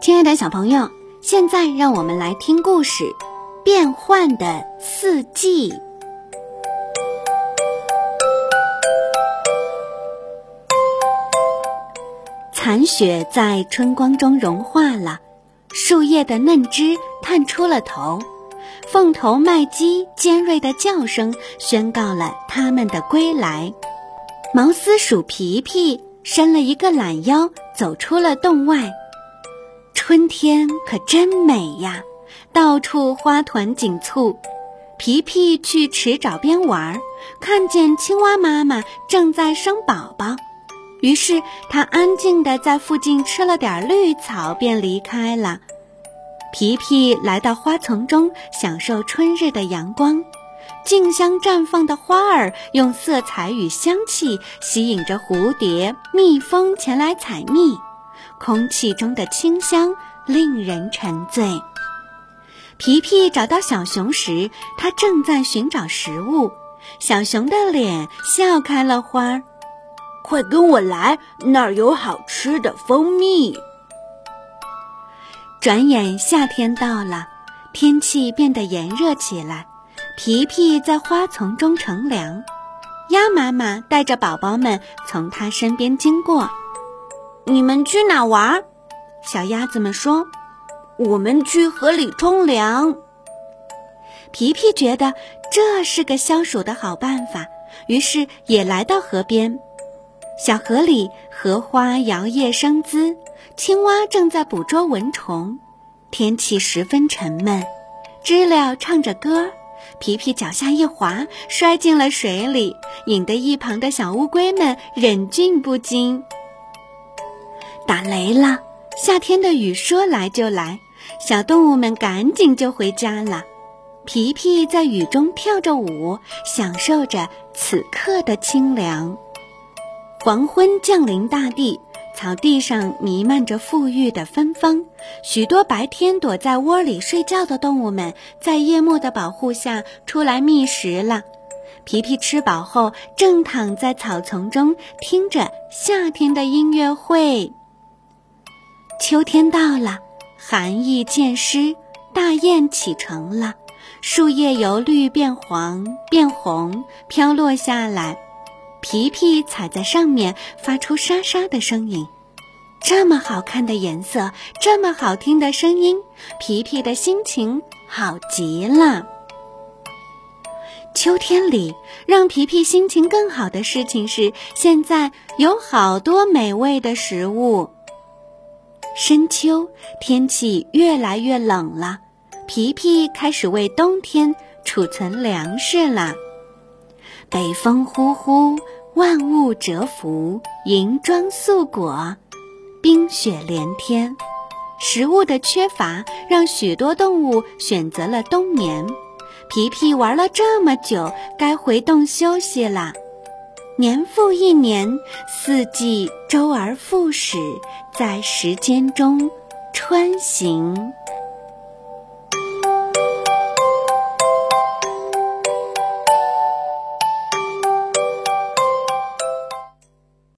亲爱的小朋友，现在让我们来听故事《变换的四季》。残雪在春光中融化了，树叶的嫩枝探出了头，凤头麦鸡尖锐的叫声宣告了它们的归来。毛丝鼠皮皮伸了一个懒腰，走出了洞外。春天可真美呀，到处花团锦簇。皮皮去池沼边玩，看见青蛙妈妈正在生宝宝，于是他安静地在附近吃了点绿草，便离开了。皮皮来到花丛中，享受春日的阳光。竞相绽放的花儿用色彩与香气吸引着蝴蝶、蜜蜂前来采蜜。空气中的清香令人沉醉。皮皮找到小熊时，它正在寻找食物。小熊的脸笑开了花儿，快跟我来，那儿有好吃的蜂蜜。转眼夏天到了，天气变得炎热起来。皮皮在花丛中乘凉，鸭妈妈带着宝宝们从它身边经过。你们去哪玩？小鸭子们说：“我们去河里冲凉。”皮皮觉得这是个消暑的好办法，于是也来到河边。小河里，荷花摇曳生姿，青蛙正在捕捉蚊虫。天气十分沉闷，知了唱着歌。皮皮脚下一滑，摔进了水里，引得一旁的小乌龟们忍俊不禁。打雷了，夏天的雨说来就来，小动物们赶紧就回家了。皮皮在雨中跳着舞，享受着此刻的清凉。黄昏降临大地，草地上弥漫着馥郁的芬芳。许多白天躲在窝里睡觉的动物们，在夜幕的保护下出来觅食了。皮皮吃饱后，正躺在草丛中，听着夏天的音乐会。秋天到了，寒意渐湿，大雁启程了。树叶由绿变黄变红，飘落下来。皮皮踩在上面，发出沙沙的声音。这么好看的颜色，这么好听的声音，皮皮的心情好极了。秋天里，让皮皮心情更好的事情是，现在有好多美味的食物。深秋，天气越来越冷了，皮皮开始为冬天储存粮食了。北风呼呼，万物蛰伏，银装素裹，冰雪连天。食物的缺乏让许多动物选择了冬眠。皮皮玩了这么久，该回洞休息了。年复一年，四季周而复始，在时间中穿行。